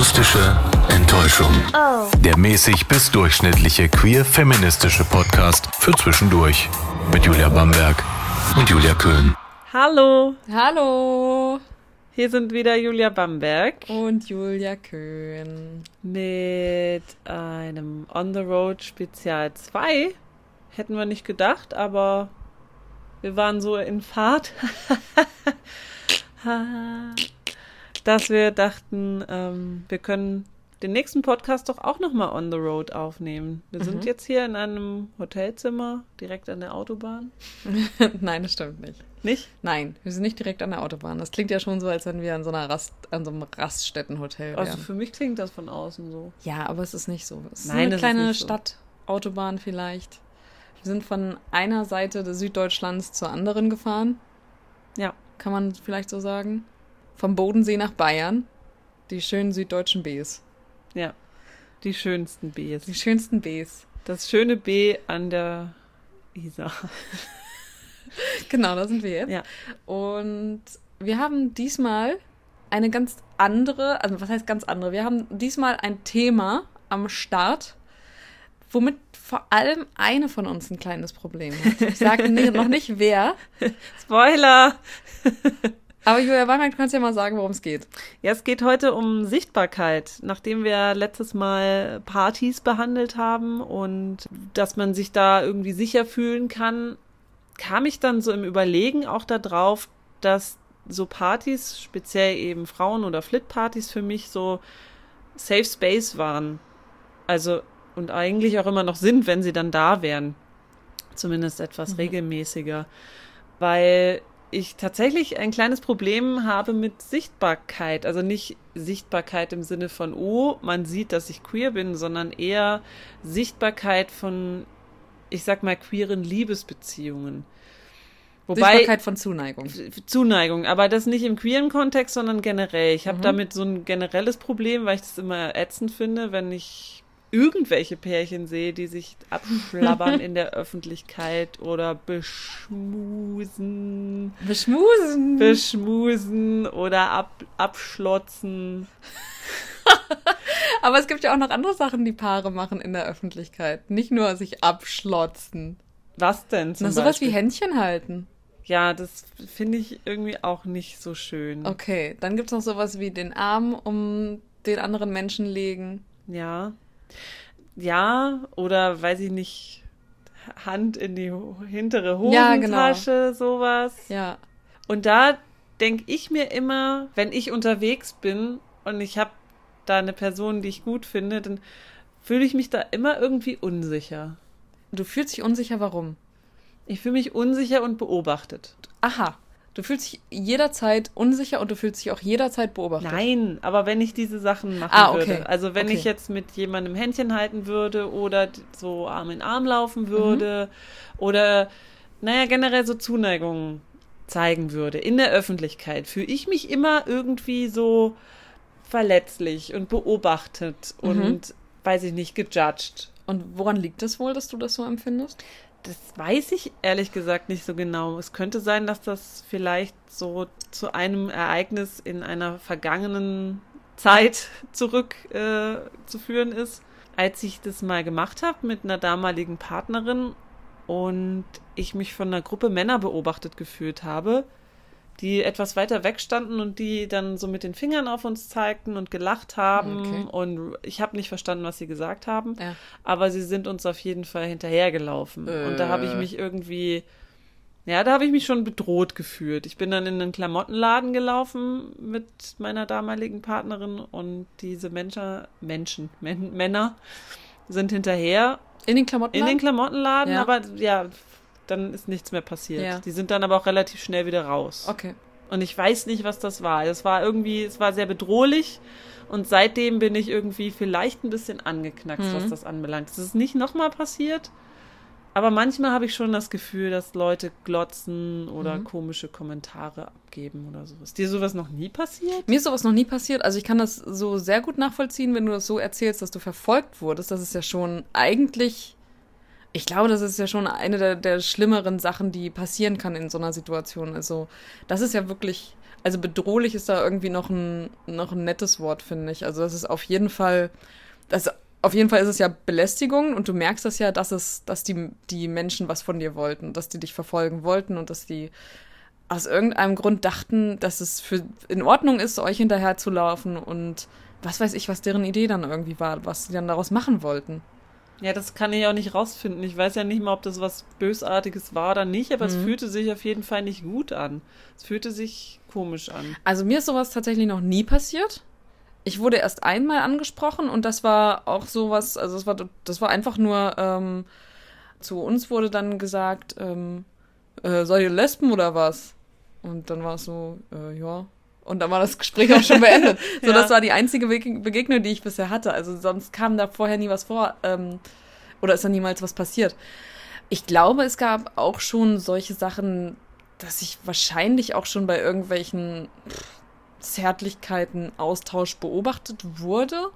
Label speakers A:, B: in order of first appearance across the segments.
A: Akustische Enttäuschung.
B: Oh.
A: Der mäßig bis durchschnittliche queer-feministische Podcast für zwischendurch. Mit Julia Bamberg und Julia Köhn.
C: Hallo,
D: Hallo
C: hier sind wieder Julia Bamberg
D: und Julia Köhn.
C: mit einem On the Road Spezial 2. Hätten wir nicht gedacht, aber wir waren so in Fahrt, dass wir dachten, ähm, wir können den nächsten Podcast doch auch nochmal On the Road aufnehmen. Wir sind jetzt hier in einem Hotelzimmer direkt an der Autobahn.
D: Nein, das stimmt nicht.
C: Nicht?
D: Nein, wir sind nicht direkt an der Autobahn. Das klingt ja schon so, als wenn wir an so einer Rast, an so einem Raststättenhotel wären.
C: Also für mich klingt das von außen so.
D: ja, aber es ist nicht so. Es ist
C: Nein,
D: eine
C: das ist
D: kleine
C: so.
D: Stadtautobahn vielleicht. Wir sind von einer Seite des Süddeutschlands zur anderen gefahren,
C: Ja.
D: kann man vielleicht so sagen. Vom Bodensee nach Bayern. Die schönen süddeutschen Bs.
C: Ja, die schönsten Bs.
D: Die schönsten Bs.
C: Das schöne B an der Isar.
D: Genau, da sind wir jetzt.
C: Ja.
D: Und wir haben diesmal eine ganz andere, also was heißt ganz andere? Wir haben diesmal ein Thema am Start, womit vor allem eine von uns ein kleines Problem hat. Ich sage noch nicht wer,
C: Spoiler!
D: aber Julia Weinberg, du kannst ja mal sagen, worum es geht.
C: Ja, es geht heute um Sichtbarkeit. Nachdem wir letztes Mal Partys behandelt haben und dass man sich da irgendwie sicher fühlen kann, kam ich dann so im Überlegen auch darauf, dass so Partys, speziell eben Frauen- oder Flit-Partys für mich so Safe Space waren. Also, und eigentlich auch immer noch sind, wenn sie dann da wären. Zumindest etwas regelmäßiger. Weil ich tatsächlich ein kleines Problem habe mit Sichtbarkeit. Also nicht Sichtbarkeit im Sinne von, oh, man sieht, dass ich queer bin, sondern eher Sichtbarkeit von, ich sag mal, queeren Liebesbeziehungen. Wobei,
D: Sichtbarkeit von Zuneigung.
C: Zuneigung, aber das nicht im queeren Kontext, sondern generell. Ich habe
D: Mhm.
C: damit so ein generelles Problem, weil ich das immer ätzend finde, wenn ich irgendwelche Pärchen sehe, die sich abschlabbern in der Öffentlichkeit oder beschmusen,
D: Beschmusen.
C: beschmusen oder ab, abschlotzen.
D: aber es gibt ja auch noch andere Sachen, die Paare machen in der Öffentlichkeit. Nicht nur sich abschlotzen.
C: Was denn zum
D: Na, sowas wie
C: Beispiel?
D: Händchen halten.
C: Ja, das finde ich irgendwie auch nicht so schön.
D: Okay, dann gibt's noch sowas wie den Arm um den anderen Menschen legen.
C: Ja. Ja, oder weiß ich nicht, Hand in die hintere
D: Ja, genau.
C: Hosentasche, sowas.
D: Ja.
C: Und da denke ich mir immer, wenn ich unterwegs bin und ich habe da eine Person, die ich gut finde, dann fühle ich mich da immer irgendwie unsicher.
D: Du fühlst dich unsicher, warum?
C: Ich fühle mich unsicher und beobachtet.
D: Aha. Du fühlst dich jederzeit unsicher und du fühlst dich auch jederzeit beobachtet.
C: Nein, aber wenn ich diese Sachen machen
D: Ah, okay.
C: würde, also wenn
D: Okay.
C: ich jetzt mit jemandem Händchen halten würde oder so Arm in Arm laufen würde oder naja, generell so Zuneigung zeigen würde in der Öffentlichkeit, fühle ich mich immer irgendwie so verletzlich und beobachtet und weiß ich nicht, gejudged.
D: Und woran liegt es wohl, dass du das so empfindest?
C: Das weiß ich ehrlich gesagt nicht so genau. Es könnte sein, dass das vielleicht so zu einem Ereignis in einer vergangenen Zeit zurück äh, ist, als ich das mal gemacht habe mit einer damaligen Partnerin und ich mich von einer Gruppe Männer beobachtet gefühlt habe, die etwas weiter weg standen und die dann so mit den Fingern auf uns zeigten und gelacht haben
D: Okay.
C: und ich habe nicht verstanden, was sie gesagt haben
D: Ja.
C: aber sie sind uns auf jeden Fall hinterhergelaufen. Und da habe ich
D: Äh.
C: mich irgendwie, ja, da habe ich mich schon bedroht gefühlt. Ich bin dann in einen Klamottenladen gelaufen mit meiner damaligen Partnerin und diese Menschen, Menschen, Men Männer sind hinterher
D: In den Klamotten?
C: in den Klamottenladen,
D: Ja.
C: aber ja, dann ist nichts mehr passiert.
D: Ja.
C: Die sind dann aber auch relativ schnell wieder raus.
D: Okay.
C: Und ich weiß nicht, was das war. Es war irgendwie, es war sehr bedrohlich. Und seitdem bin ich irgendwie vielleicht ein bisschen angeknackst,
D: Mhm.
C: was das anbelangt. Es ist nicht nochmal passiert. Aber manchmal habe ich schon das Gefühl, dass Leute glotzen oder
D: Mhm.
C: komische Kommentare abgeben oder sowas. Dir sowas noch nie passiert?
D: Mir ist sowas noch nie passiert. Also ich kann das so sehr gut nachvollziehen, wenn du das so erzählst, dass du verfolgt wurdest. Das ist ja schon eigentlich, ich glaube, das ist ja schon eine der, der schlimmeren Sachen, die passieren kann in so einer Situation. Also das ist ja wirklich, Also bedrohlich ist da irgendwie noch ein, noch ein nettes Wort, finde ich. Also das ist auf jeden Fall, das, auf jeden Fall ist es ja Belästigung und du merkst das ja, dass es, dass die, die Menschen was von dir wollten, dass die dich verfolgen wollten und dass die aus irgendeinem Grund dachten, dass es für in Ordnung ist, euch hinterher zu laufen und was weiß ich, was deren Idee dann irgendwie war, was sie dann daraus machen wollten.
C: Ja, das kann ich auch nicht rausfinden. Ich weiß ja nicht mal, ob das was Bösartiges war oder nicht, aber mhm. es fühlte sich auf jeden Fall nicht gut an. Es fühlte sich komisch an.
D: Also mir ist sowas tatsächlich noch nie passiert. Ich wurde erst einmal angesprochen und das war auch sowas, also das war, das war einfach nur, ähm, zu uns wurde dann gesagt, ähm, äh, seid ihr Lesben oder was? Und dann war es so, äh, ja, und dann war das Gespräch auch schon beendet. so, ja. das war die einzige Begegnung, die ich bisher hatte. Also sonst kam da vorher nie was vor ähm, oder ist da niemals was passiert. Ich glaube, es gab auch schon solche Sachen, dass ich wahrscheinlich auch schon bei irgendwelchen Zärtlichkeiten Austausch beobachtet wurde.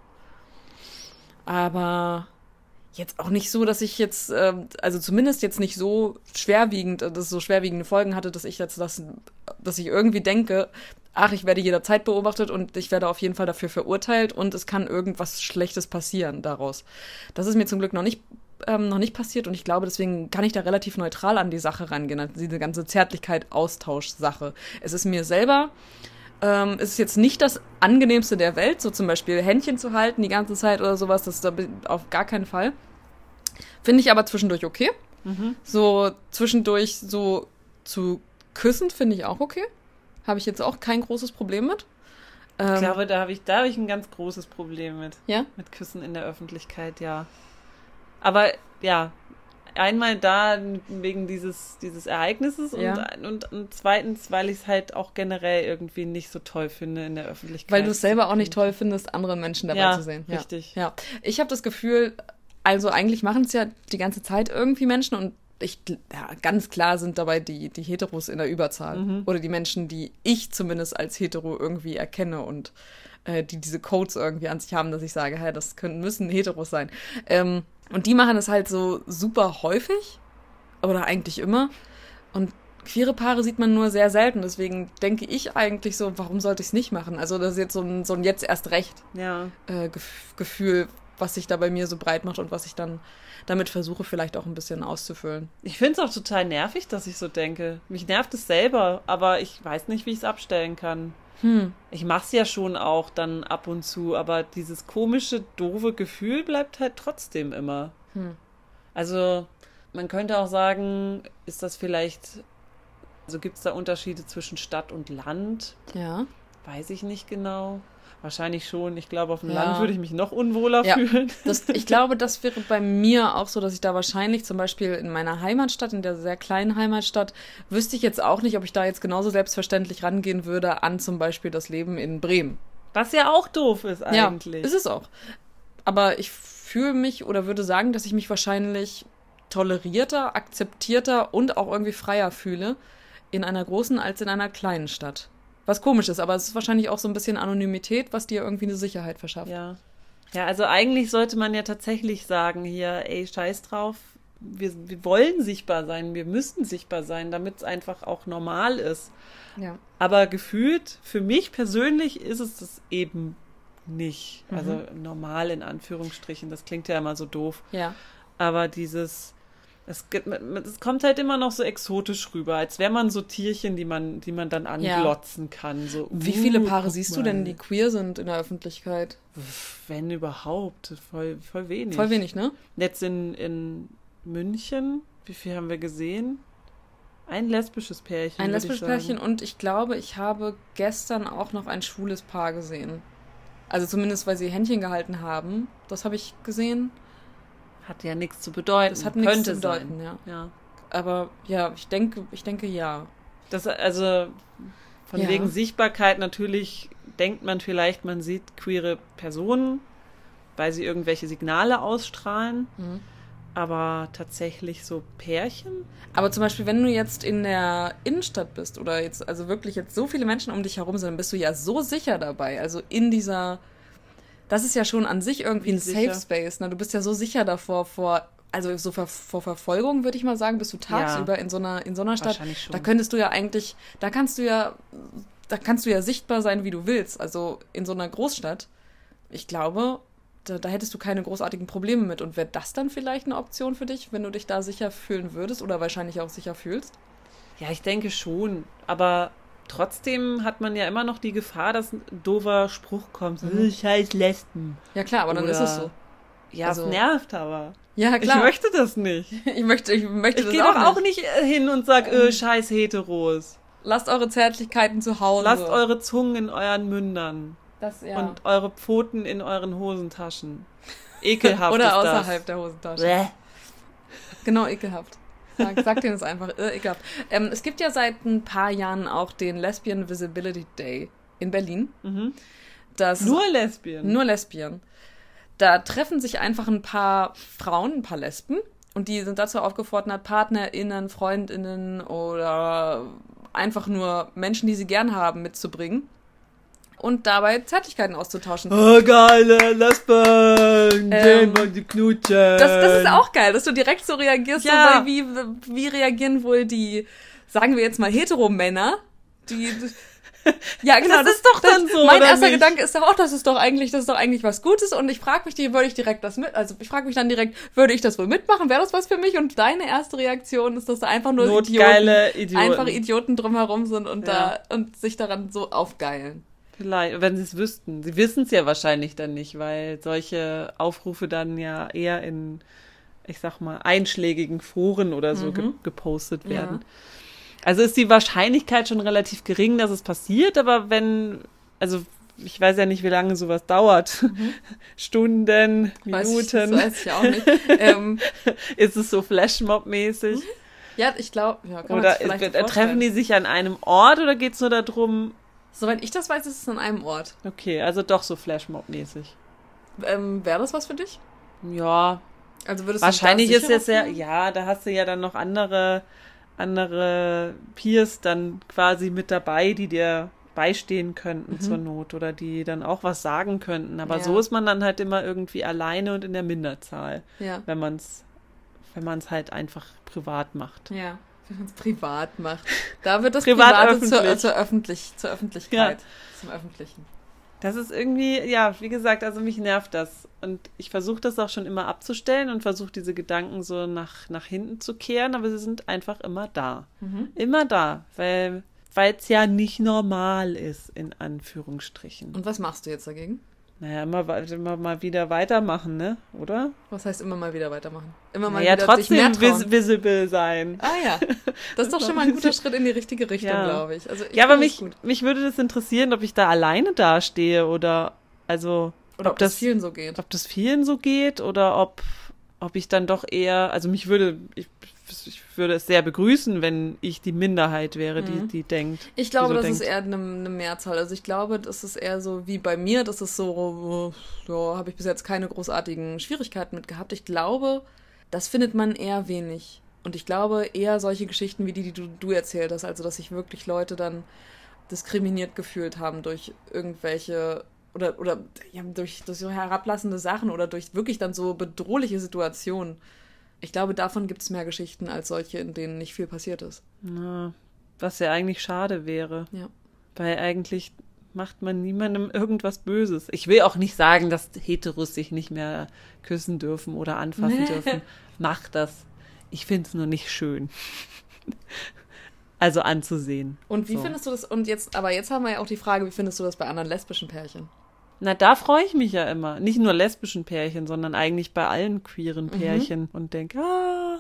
D: Aber jetzt auch nicht so, dass ich jetzt, äh, also zumindest jetzt nicht so schwerwiegend, dass es so schwerwiegende Folgen hatte, dass ich jetzt das, dass ich irgendwie denke, ach, ich werde jederzeit beobachtet und ich werde auf jeden Fall dafür verurteilt und es kann irgendwas Schlechtes passieren daraus. Das ist mir zum Glück noch nicht ähm, noch nicht passiert und ich glaube, deswegen kann ich da relativ neutral an die Sache rangehen, an diese ganze Zärtlichkeit, Austausch-Sache. Es ist mir selber, ähm, es ist jetzt nicht das angenehmste der Welt, so zum Beispiel Händchen zu halten die ganze Zeit oder sowas, das ist auf gar keinen Fall. Finde ich aber zwischendurch okay. Mhm. So zwischendurch so zu küssen finde ich auch okay. Habe ich jetzt auch kein großes Problem mit.
C: Ähm, ich glaube, da habe ich, hab ich ein ganz großes Problem mit.
D: Ja?
C: Mit Küssen in der Öffentlichkeit, ja. Aber ja, einmal da wegen dieses, dieses Ereignisses ja. und, und, und, zweitens, weil ich es halt auch generell irgendwie nicht so toll finde in der Öffentlichkeit.
D: Weil du es selber auch nicht toll findest, andere Menschen dabei
C: ja,
D: zu sehen.
C: Ja, richtig.
D: Ja. Ich habe das Gefühl, also eigentlich machen es ja die ganze Zeit irgendwie Menschen und ich, ja, ganz klar sind dabei die, die Heteros in der Überzahl. Mhm. Oder die Menschen, die ich zumindest als Hetero irgendwie erkenne und äh, die diese Codes irgendwie an sich haben, dass ich sage, hey, das können, müssen Heteros sein. Ähm, und die machen das halt so super häufig, oder eigentlich immer. Und queere Paare sieht man nur sehr selten. Deswegen denke ich eigentlich so, warum sollte ich es nicht machen? Also das ist jetzt so ein, so ein jetzt erst recht
C: ja.
D: äh, Gefühl, was sich da bei mir so breit macht und was ich dann damit versuche, vielleicht auch ein bisschen auszufüllen.
C: Ich finde es auch total nervig, dass ich so denke. Mich nervt es selber, aber ich weiß nicht, wie ich es abstellen kann.
D: Hm.
C: Ich mache es ja schon auch dann ab und zu, aber dieses komische, doofe Gefühl bleibt halt trotzdem immer.
D: Hm.
C: Also, man könnte auch sagen, ist das vielleicht, also gibt es da Unterschiede zwischen Stadt und Land?
D: Ja.
C: Weiß ich nicht genau. Wahrscheinlich schon. Ich glaube, auf dem ja. Land würde ich mich noch unwohler ja. fühlen.
D: Das, ich glaube, das wäre bei mir auch so, dass ich da wahrscheinlich zum Beispiel in meiner Heimatstadt, in der sehr kleinen Heimatstadt, wüsste ich jetzt auch nicht, ob ich da jetzt genauso selbstverständlich rangehen würde an zum Beispiel das Leben in Bremen.
C: Was ja auch doof ist eigentlich.
D: Ja, ist es auch. Aber ich fühle mich oder würde sagen, dass ich mich wahrscheinlich tolerierter, akzeptierter und auch irgendwie freier fühle in einer großen als in einer kleinen Stadt. Was komisch ist, aber es ist wahrscheinlich auch so ein bisschen Anonymität, was dir irgendwie eine Sicherheit verschafft.
C: Ja. Ja, also eigentlich sollte man ja tatsächlich sagen, hier, ey, scheiß drauf, wir, wir wollen sichtbar sein, wir müssen sichtbar sein, damit es einfach auch normal ist.
D: Ja.
C: Aber gefühlt, für mich persönlich ist es das eben nicht. Mhm. Also normal in Anführungsstrichen, das klingt ja immer so doof.
D: Ja.
C: Aber dieses, es, es, kommt halt immer noch so exotisch rüber, als wäre man so Tierchen, die man, die man dann anglotzen ja. kann. So,
D: Wie uh, viele Paare siehst mal. du denn, die queer sind in der Öffentlichkeit?
C: Wenn überhaupt, voll, voll wenig.
D: Voll wenig, ne?
C: Jetzt in, in München, wie viel haben wir gesehen? Ein lesbisches Pärchen.
D: Ein lesbisches Pärchen und ich glaube, ich habe gestern auch noch ein schwules Paar gesehen. Also zumindest, weil sie Händchen gehalten haben. Das habe ich gesehen.
C: Hat ja nichts zu bedeuten.
D: Das hat nichts zu bedeuten, ja. ja. Aber ja, ich denke, ich denke ja.
C: Das also von ja. wegen Sichtbarkeit natürlich denkt man vielleicht, man sieht queere Personen, weil sie irgendwelche Signale ausstrahlen.
D: Mhm.
C: Aber tatsächlich so Pärchen?
D: Aber zum Beispiel, wenn du jetzt in der Innenstadt bist oder jetzt, also wirklich jetzt so viele Menschen um dich herum sind, dann bist du ja so sicher dabei. Also in dieser das ist ja schon an sich irgendwie ein Safe Space. Ne? Du bist ja so sicher davor, vor, also so vor, vor Verfolgung, würde ich mal sagen, bist du tagsüber ja. in so einer, in so einer Stadt. Da könntest du ja eigentlich, da kannst du ja da kannst du ja sichtbar sein, wie du willst. Also in so einer Großstadt, ich glaube, da, da hättest du keine großartigen Probleme mit. Und wäre das dann vielleicht eine Option für dich, wenn du dich da sicher fühlen würdest oder wahrscheinlich auch sicher fühlst?
C: Ja, ich denke schon. Aber trotzdem hat man ja immer noch die Gefahr, dass ein doofer Spruch kommt.
D: Mhm.
C: Scheiß Lesben.
D: Ja klar, aber dann ist es so.
C: Ja,
D: Also-
C: es nervt aber.
D: Ja
C: Ich möchte das nicht.
D: Ich möchte, ich möchte
C: Ich
D: das
C: gehe
D: auch,
C: doch auch
D: nicht.
C: nicht äh, hin und sag, äh, scheiß Heteros.
D: Lasst eure Zärtlichkeiten zu Hause.
C: Lasst eure Zungen in euren Mündern
D: das, ja.
C: und eure Pfoten in euren Hosentaschen. Ekelhaft
D: Oder außerhalb
C: das.
D: der Hosentasche.
C: Bäh.
D: Genau, ekelhaft. Sag, sag denen es einfach. Äh, ekelhaft. Ähm, es gibt ja seit ein paar Jahren auch den Lesbian Visibility Day in Berlin.
C: Mhm.
D: Das
C: Nur Lesbien.
D: nur Lesbien. Da treffen sich einfach ein paar Frauen, ein paar Lesben, und die sind dazu aufgefordert, PartnerInnen, FreundInnen oder einfach nur Menschen, die sie gern haben, mitzubringen und dabei Zärtlichkeiten auszutauschen.
C: Oh, geile Lesben.
D: Ähm,
C: wollen die knutschen.
D: Das, das ist auch geil, dass du direkt so reagierst,
C: Ja.
D: so, wie, wie reagieren wohl die, sagen wir jetzt mal, Heteromänner, die. Ja, genau,
C: Das ist doch dann so,
D: Mein erster
C: nicht?
D: Gedanke ist doch auch, das ist doch eigentlich, das ist doch eigentlich was Gutes und ich frage mich, die, würde ich direkt das mit, also ich frage mich dann direkt, würde ich das wohl mitmachen, wäre das was für mich? Und deine erste Reaktion ist, dass da einfach nur
C: Notgeile Idioten.
D: einfach Idioten drumherum sind und
C: Ja.
D: da und sich daran so aufgeilen.
C: Vielleicht, wenn sie es wüssten. Sie wissen es ja wahrscheinlich dann nicht, weil solche Aufrufe dann ja eher in, ich sag mal, einschlägigen Foren oder so ge gepostet werden. Also ist die Wahrscheinlichkeit schon relativ gering, dass es passiert, aber wenn, also ich weiß ja nicht, wie lange sowas dauert. Stunden,
D: Weiß ich,
C: Minuten.
D: das weiß ich auch nicht. ähm,
C: Ist es so Flashmob-mäßig?
D: ja, ich glaube, ja, kann man
C: Oder treffen die sich an einem Ort oder geht es nur darum,
D: Soweit ich das weiß, ist es an einem Ort.
C: okay, also doch so Flashmob-mäßig.
D: Ähm, Wäre das was für dich?
C: Ja,
D: Also würdest
C: Wahrscheinlich
D: du
C: ist es ja, ja, da hast du ja dann noch andere, andere Peers dann quasi mit dabei, die dir beistehen könnten zur Not oder die dann auch was sagen könnten. Aber
D: Ja.
C: so ist man dann halt immer irgendwie alleine und in der Minderzahl,
D: Ja.
C: wenn man es wenn man es halt einfach privat macht.
D: Ja. Wenn man es privat macht. Da wird das
C: Privat
D: Private zur,
C: öffentlich.
D: zur, öffentlich, zur Öffentlichkeit. Zum Öffentlichen.
C: Das ist irgendwie, ja, wie gesagt, also mich nervt das. Und ich versuche das auch schon immer abzustellen und versuche diese Gedanken so nach, nach hinten zu kehren, aber sie sind einfach immer da.
D: Mhm.
C: Immer da, weil es ja nicht normal ist, in Anführungsstrichen.
D: Und was machst du jetzt dagegen?
C: Naja, immer, wei- immer mal wieder weitermachen, ne? Oder?
D: Was heißt immer mal wieder weitermachen? Immer mal
C: Naja,
D: wieder
C: trotzdem vis visible sein.
D: Ah ja, das ist doch schon mal ein guter Schritt in die richtige Richtung,
C: Ja.
D: glaube ich. Also ich
C: Ja, aber mich,
D: das gut.
C: mich würde das interessieren, ob ich da alleine dastehe oder, also,
D: Oder ob das vielen so geht.
C: ob das vielen so geht oder ob, ob ich dann doch eher, also mich würde, ich, ich würde es sehr begrüßen, wenn ich die Minderheit wäre,
D: Mhm.
C: die, die denkt.
D: Ich glaube,
C: die so
D: das ist
C: denkt.
D: eher eine, eine Mehrzahl. Also ich glaube, das ist eher so wie bei mir, das ist so, äh, ja, habe ich bis jetzt keine großartigen Schwierigkeiten mit gehabt. Ich glaube, das findet man eher wenig. Und ich glaube eher solche Geschichten wie die, die du, du erzählt hast, also dass sich wirklich Leute dann diskriminiert gefühlt haben durch irgendwelche oder, oder ja, durch, durch so herablassende Sachen oder durch wirklich dann so bedrohliche Situationen. Ich glaube, davon gibt es mehr Geschichten als solche, in denen nicht viel passiert ist.
C: Na, was ja eigentlich schade wäre.
D: Ja.
C: Weil eigentlich macht man niemandem irgendwas Böses. Ich will auch nicht sagen, dass Heteros sich nicht mehr küssen dürfen oder anfassen
D: Nee.
C: dürfen. Macht das. Ich finde es nur nicht schön. also anzusehen.
D: Und wie
C: So.
D: findest du das? Und jetzt, aber jetzt haben wir ja auch die Frage, wie findest du das bei anderen lesbischen Pärchen?
C: Na, da freue ich mich ja immer. Nicht nur lesbischen Pärchen, sondern eigentlich bei allen
D: Mhm.
C: queeren Pärchen und denke, ah,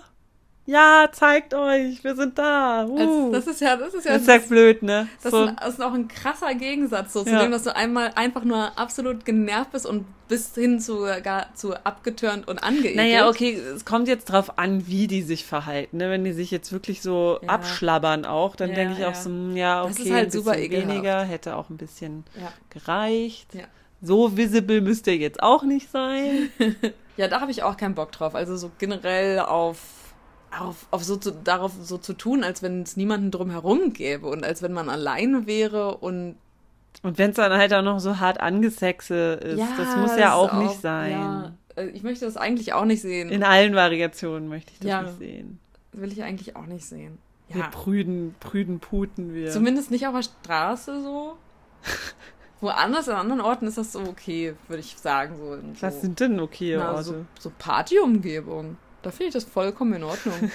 C: ja, zeigt euch, wir sind da. Uh.
D: Also, das ist ja, das ist ja,
C: das ist ja blöd, ne?
D: das,
C: so,
D: ist, das ist auch ein krasser Gegensatz so, zu
C: Ja.
D: dem, dass du einmal einfach nur absolut genervt bist und bis hin zu gar zu abgetürnt und angeekelt.
C: Naja, okay, es kommt jetzt drauf an, wie die sich verhalten. Ne? Wenn die sich jetzt wirklich so
D: Ja.
C: abschlabbern auch, dann
D: Ja,
C: denke ich auch so, hm, ja, okay,
D: Das ist halt super
C: weniger, hätte auch ein bisschen gereicht.
D: Ja.
C: So visible müsste er jetzt auch nicht sein.
D: Ja, da habe ich auch keinen Bock drauf. Also so generell auf, auf, auf so zu, darauf so zu tun, als wenn es niemanden drumherum gäbe und als wenn man alleine wäre und
C: Und wenn es dann halt auch noch so hart angesexe ist, das muss
D: das
C: ja auch
D: ist
C: nicht sein.
D: Ja, äh, ich möchte das eigentlich auch nicht sehen.
C: In allen Variationen möchte ich das
D: Ja.
C: nicht sehen.
D: will ich eigentlich auch nicht sehen.
C: Wir
D: Ja.
C: prüden, prüden Puten, wir.
D: Zumindest nicht auf der Straße so. Woanders, an anderen Orten ist das so okay, würde ich sagen. So
C: Was
D: so,
C: sind denn okay
D: na,
C: Orte?
D: so, so Partyumgebung. Da finde ich das vollkommen in Ordnung.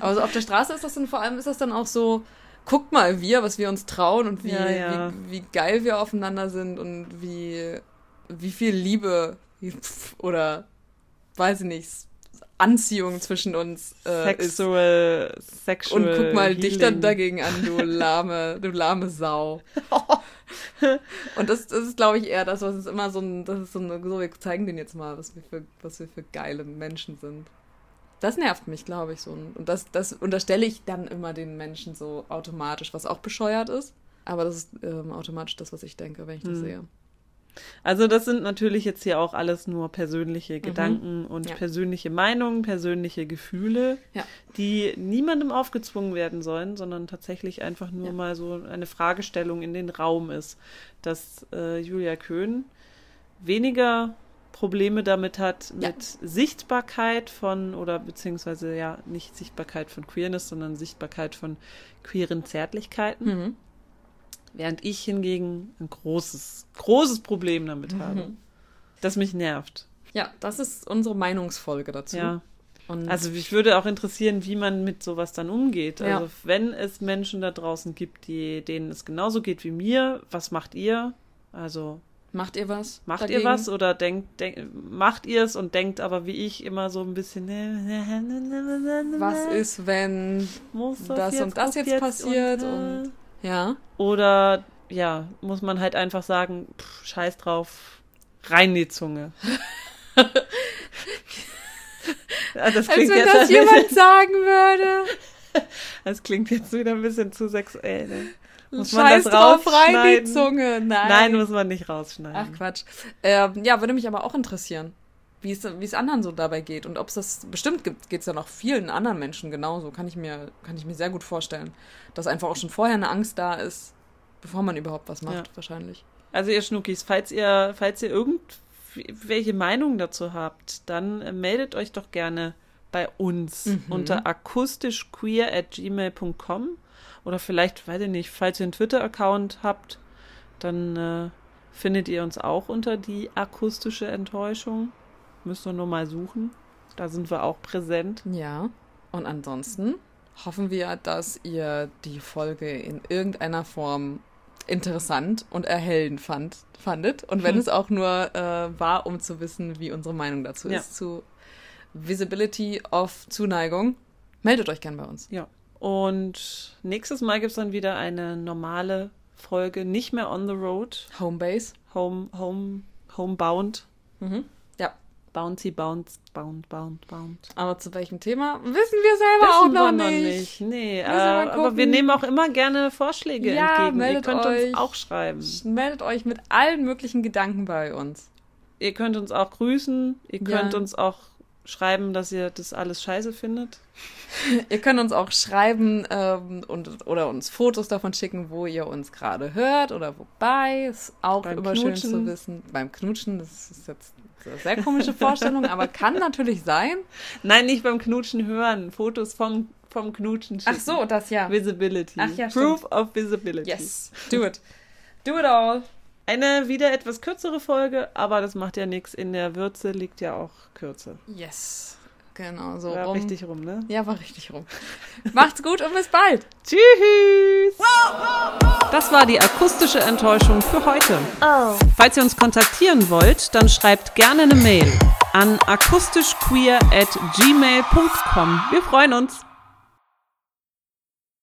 D: Aber so auf der Straße ist das dann vor allem, ist das dann auch so, guckt mal wir, was wir uns trauen und wie,
C: Ja, ja.
D: wie, wie geil wir aufeinander sind und wie, wie viel Liebe oder weiß ich nicht, Anziehung zwischen uns äh, ist.
C: Sexual, sexual.
D: Und guck mal dich dann
C: healing.
D: dagegen an, du lahme, du lahme Sau. Und das, das ist, glaube ich, eher das, was es immer so ein, das ist so eine, so, wir zeigen denen jetzt mal, was wir für, was wir für geile Menschen sind. Das nervt mich, glaube ich, so. Und das, das unterstelle ich dann immer den Menschen so automatisch, was auch bescheuert ist. Aber das ist ähm, automatisch das, was ich denke, wenn ich das
C: Hm.
D: sehe.
C: Also das sind natürlich jetzt hier auch alles nur persönliche Gedanken und
D: Mhm. Ja.
C: persönliche Meinungen, persönliche Gefühle,
D: Ja.
C: die niemandem aufgezwungen werden sollen, sondern tatsächlich einfach nur
D: Ja.
C: mal so eine Fragestellung in den Raum ist, dass äh, Julia Köhn weniger Probleme damit hat, mit Sichtbarkeit von, oder beziehungsweise ja, nicht Sichtbarkeit von Queerness, sondern Sichtbarkeit von queeren Zärtlichkeiten.
D: Mhm.
C: Während ich hingegen ein großes, großes Problem damit
D: Mhm.
C: habe, das mich nervt.
D: Ja, das ist unsere Meinungsfolge dazu.
C: Ja.
D: Und
C: Also mich würde auch interessieren, wie man mit sowas dann umgeht.
D: Ja.
C: Also wenn es Menschen da draußen gibt, die, denen es genauso geht wie mir, was macht ihr? Also
D: macht ihr was?
C: macht
D: dagegen?
C: ihr was oder denkt, denk, macht ihr es und denkt aber wie ich immer so ein bisschen
D: Was ist, wenn
C: muss
D: das und das jetzt passiert
C: äh,
D: und- ja?
C: Oder ja, muss man halt einfach sagen, pff, scheiß drauf, rein die Zunge. ja, das
D: Als wenn
C: jetzt
D: das jemand sagen würde.
C: das klingt jetzt wieder ein bisschen zu sexuell. Ne? Muss man
D: Scheiß
C: das
D: drauf, rein die? Zunge. Nein.
C: Nein, muss man nicht rausschneiden.
D: Ach Quatsch. Ähm, ja, würde mich aber auch interessieren, wie es, wie es anderen so dabei geht und ob es das bestimmt gibt, geht es ja noch vielen anderen Menschen genauso. Kann ich mir, kann ich mir sehr gut vorstellen, dass einfach auch schon vorher eine Angst da ist, bevor man überhaupt was macht,
C: Ja.
D: wahrscheinlich.
C: Also ihr Schnuckis, falls ihr, falls ihr irgendwelche Meinung dazu habt, dann äh, meldet euch doch gerne bei uns
D: Mhm.
C: unter akustischqueer at gmail.com oder vielleicht, weiß ich nicht, falls ihr einen Twitter-Account habt, dann äh, findet ihr uns auch unter die akustische Enttäuschung. Müsst ihr nur mal suchen. Da sind wir auch präsent.
D: Ja. Und ansonsten hoffen wir, dass ihr die Folge in irgendeiner Form interessant und erhellend fand, fandet. Und wenn
C: Hm.
D: es auch nur äh, war, um zu wissen, wie unsere Meinung dazu
C: Ja.
D: ist, zu Visibility of Zuneigung, meldet euch gern bei uns.
C: Ja. Und nächstes Mal gibt es dann wieder eine normale Folge, nicht mehr on the road,
D: Homebase.
C: home, home, homebound.
D: Mhm.
C: Bouncy, bounce, bound, bound, bound.
D: Aber zu welchem Thema wissen wir selber
C: Wissen
D: auch noch
C: wir
D: nicht.
C: Nee, äh,
D: Müssen wir mal
C: aber wir nehmen auch immer gerne Vorschläge
D: Ja,
C: entgegen. Ihr könnt
D: euch.
C: uns auch schreiben.
D: Meldet euch mit allen möglichen Gedanken bei uns.
C: Ihr könnt uns auch grüßen. Ihr
D: Ja.
C: könnt uns auch schreiben, dass ihr das alles scheiße findet.
D: Ihr könnt uns auch schreiben ähm, und, oder uns Fotos davon schicken, wo ihr uns gerade hört oder wobei. Ist auch
C: Beim
D: immer schön
C: Knutschen.
D: zu wissen. Beim Knutschen, das ist jetzt eine sehr komische Vorstellung, aber kann natürlich sein.
C: Nein, nicht beim Knutschen hören. Fotos vom, vom Knutschen schicken.
D: Ach so, das ja.
C: Visibility.
D: Ach ja,
C: Proof of Visibility.
D: Yes, do it. Do it all.
C: Eine wieder etwas kürzere Folge, aber das macht ja nichts. In der Würze liegt ja auch Kürze.
D: Yes. Genau, so
C: War
D: rum.
C: richtig rum, ne?
D: Ja, war richtig rum. Macht's gut und bis bald.
C: Tschüss! Das war die akustische Enttäuschung für heute.
B: Oh.
C: Falls ihr uns kontaktieren wollt, dann schreibt gerne eine Mail an akustischqueer at gmail.com. Wir freuen uns.